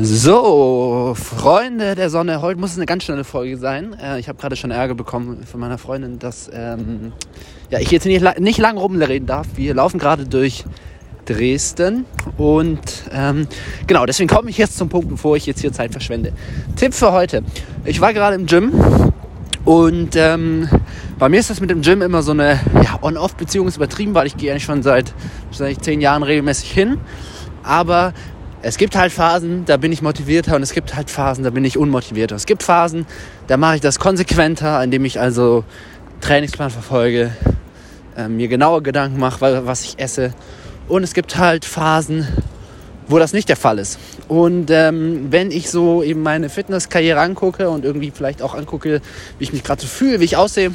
So, Freunde der Sonne, heute muss es eine ganz schnelle Folge sein. Äh, ich habe gerade schon Ärger bekommen von meiner Freundin, dass ähm, ja, ich jetzt nicht, nicht lang rumreden darf. Wir laufen gerade durch Dresden und ähm, genau, deswegen komme ich jetzt zum Punkt, bevor ich jetzt hier Zeit verschwende. Tipp für heute. Ich war gerade im Gym und ähm, bei mir ist das mit dem Gym immer so eine ja, On-Off-Beziehung, ist übertrieben, weil ich gehe eigentlich schon seit, seit zehn Jahren regelmäßig hin. Aber es gibt halt Phasen, da bin ich motivierter und es gibt halt Phasen, da bin ich unmotivierter. Es gibt Phasen, da mache ich das konsequenter, indem ich also Trainingsplan verfolge, äh, mir genaue Gedanken mache, was ich esse. Und es gibt halt Phasen, wo das nicht der Fall ist. Und ähm, wenn ich so eben meine Fitnesskarriere angucke und irgendwie vielleicht auch angucke, wie ich mich gerade so fühle, wie ich aussehe,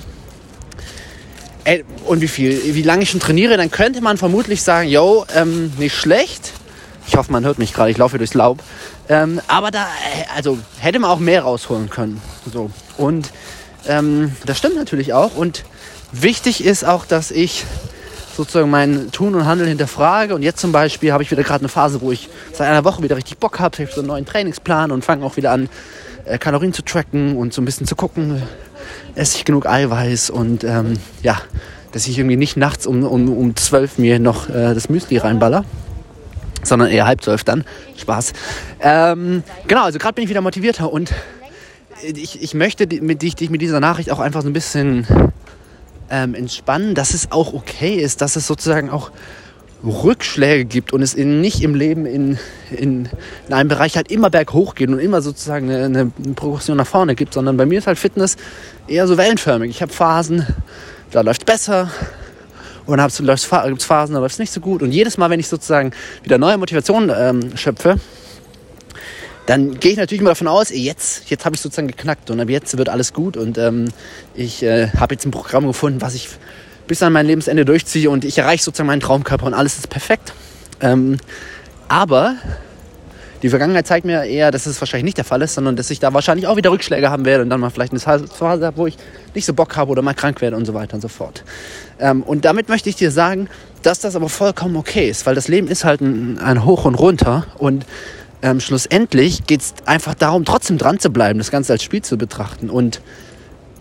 ey, und wie viel, wie lange ich schon trainiere, dann könnte man vermutlich sagen, yo, ähm, nicht schlecht, ich hoffe, man hört mich gerade. Ich laufe durchs Laub. Ähm, aber da, äh, also hätte man auch mehr rausholen können. So. Und ähm, das stimmt natürlich auch. Und wichtig ist auch, dass ich sozusagen mein Tun und Handeln hinterfrage. Und jetzt zum Beispiel habe ich wieder gerade eine Phase, wo ich seit einer Woche wieder richtig Bock habe. Ich habe so einen neuen Trainingsplan und fange auch wieder an, äh, Kalorien zu tracken und so ein bisschen zu gucken, esse ich genug Eiweiß und ähm, ja, dass ich irgendwie nicht nachts um, um, um 12 mir noch äh, das Müsli reinballer sondern eher halb zwölf dann. Spaß. Ähm, genau, also gerade bin ich wieder motivierter und ich, ich möchte mit, dich mit dieser Nachricht auch einfach so ein bisschen ähm, entspannen, dass es auch okay ist, dass es sozusagen auch Rückschläge gibt und es in, nicht im Leben in, in, in einem Bereich halt immer berghoch geht und immer sozusagen eine, eine Progression nach vorne gibt, sondern bei mir ist halt Fitness eher so wellenförmig. Ich habe Phasen, da läuft besser, und dann gibt es Phasen, da läuft es nicht so gut. Und jedes Mal, wenn ich sozusagen wieder neue Motivation ähm, schöpfe, dann gehe ich natürlich immer davon aus, jetzt, jetzt habe ich sozusagen geknackt und ab jetzt wird alles gut. Und ähm, ich äh, habe jetzt ein Programm gefunden, was ich bis an mein Lebensende durchziehe und ich erreiche sozusagen meinen Traumkörper und alles ist perfekt. Ähm, aber die Vergangenheit zeigt mir eher, dass es wahrscheinlich nicht der Fall ist, sondern dass ich da wahrscheinlich auch wieder Rückschläge haben werde und dann mal vielleicht eine Phase habe, wo ich nicht so Bock habe oder mal krank werde und so weiter und so fort. Ähm, und damit möchte ich dir sagen, dass das aber vollkommen okay ist, weil das Leben ist halt ein, ein Hoch und Runter und ähm, schlussendlich geht es einfach darum, trotzdem dran zu bleiben, das Ganze als Spiel zu betrachten und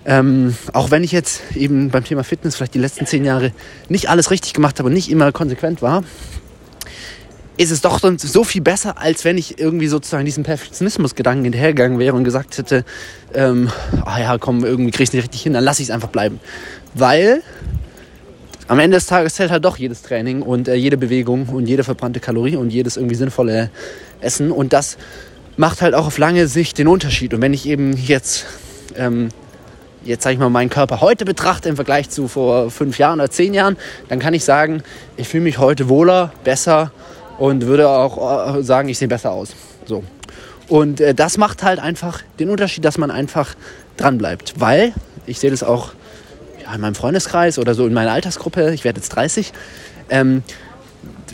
ähm, auch wenn ich jetzt eben beim Thema Fitness vielleicht die letzten zehn Jahre nicht alles richtig gemacht habe und nicht immer konsequent war, ist es doch so viel besser, als wenn ich irgendwie sozusagen diesem Perfektionismus-Gedanken hinterhergegangen wäre und gesagt hätte, ähm, ah ja, komm, irgendwie kriegst du nicht richtig hin, dann lass ich es einfach bleiben. Weil am Ende des Tages zählt halt doch jedes Training und äh, jede Bewegung und jede verbrannte Kalorie und jedes irgendwie sinnvolle Essen. Und das macht halt auch auf lange Sicht den Unterschied. Und wenn ich eben jetzt, ähm, jetzt sage ich mal, meinen Körper heute betrachte im Vergleich zu vor fünf Jahren oder zehn Jahren, dann kann ich sagen, ich fühle mich heute wohler, besser und würde auch äh, sagen, ich sehe besser aus. So. Und äh, das macht halt einfach den Unterschied, dass man einfach dran bleibt. Weil, ich sehe das auch ja, in meinem Freundeskreis oder so in meiner Altersgruppe, ich werde jetzt 30, ähm,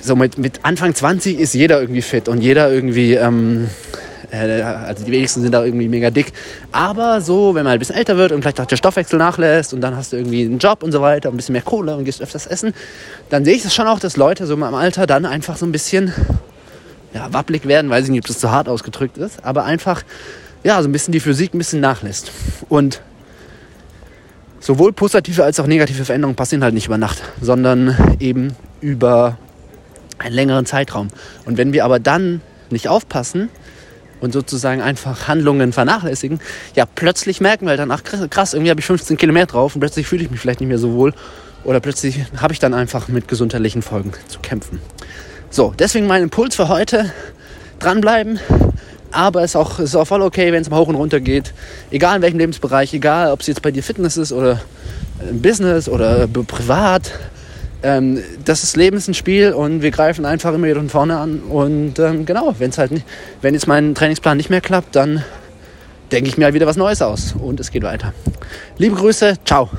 so mit, mit Anfang 20 ist jeder irgendwie fit und jeder irgendwie ähm, äh, also die wenigsten sind da irgendwie mega dick. Aber so, wenn man ein bisschen älter wird und vielleicht auch der Stoffwechsel nachlässt und dann hast du irgendwie einen Job und so weiter, ein bisschen mehr Kohle und gehst öfters essen, dann sehe ich das schon auch, dass Leute so im Alter dann einfach so ein bisschen ja, wappelig werden, weiß ich nicht, ob das zu hart ausgedrückt ist, aber einfach ja, so ein bisschen die Physik ein bisschen nachlässt. Und sowohl positive als auch negative Veränderungen passieren halt nicht über Nacht, sondern eben über einen längeren Zeitraum. Und wenn wir aber dann nicht aufpassen, und sozusagen einfach Handlungen vernachlässigen, ja, plötzlich merken wir dann, ach krass, irgendwie habe ich 15 Kilometer drauf und plötzlich fühle ich mich vielleicht nicht mehr so wohl oder plötzlich habe ich dann einfach mit gesundheitlichen Folgen zu kämpfen. So, deswegen mein Impuls für heute, dranbleiben, aber es ist auch, ist auch voll okay, wenn es mal hoch und runter geht. Egal in welchem Lebensbereich, egal ob es jetzt bei dir Fitness ist oder Business oder privat ähm, das ist Leben ist ein Spiel und wir greifen einfach immer wieder von vorne an. Und ähm, genau, wenn es halt nicht, wenn jetzt mein Trainingsplan nicht mehr klappt, dann denke ich mir halt wieder was Neues aus und es geht weiter. Liebe Grüße, ciao.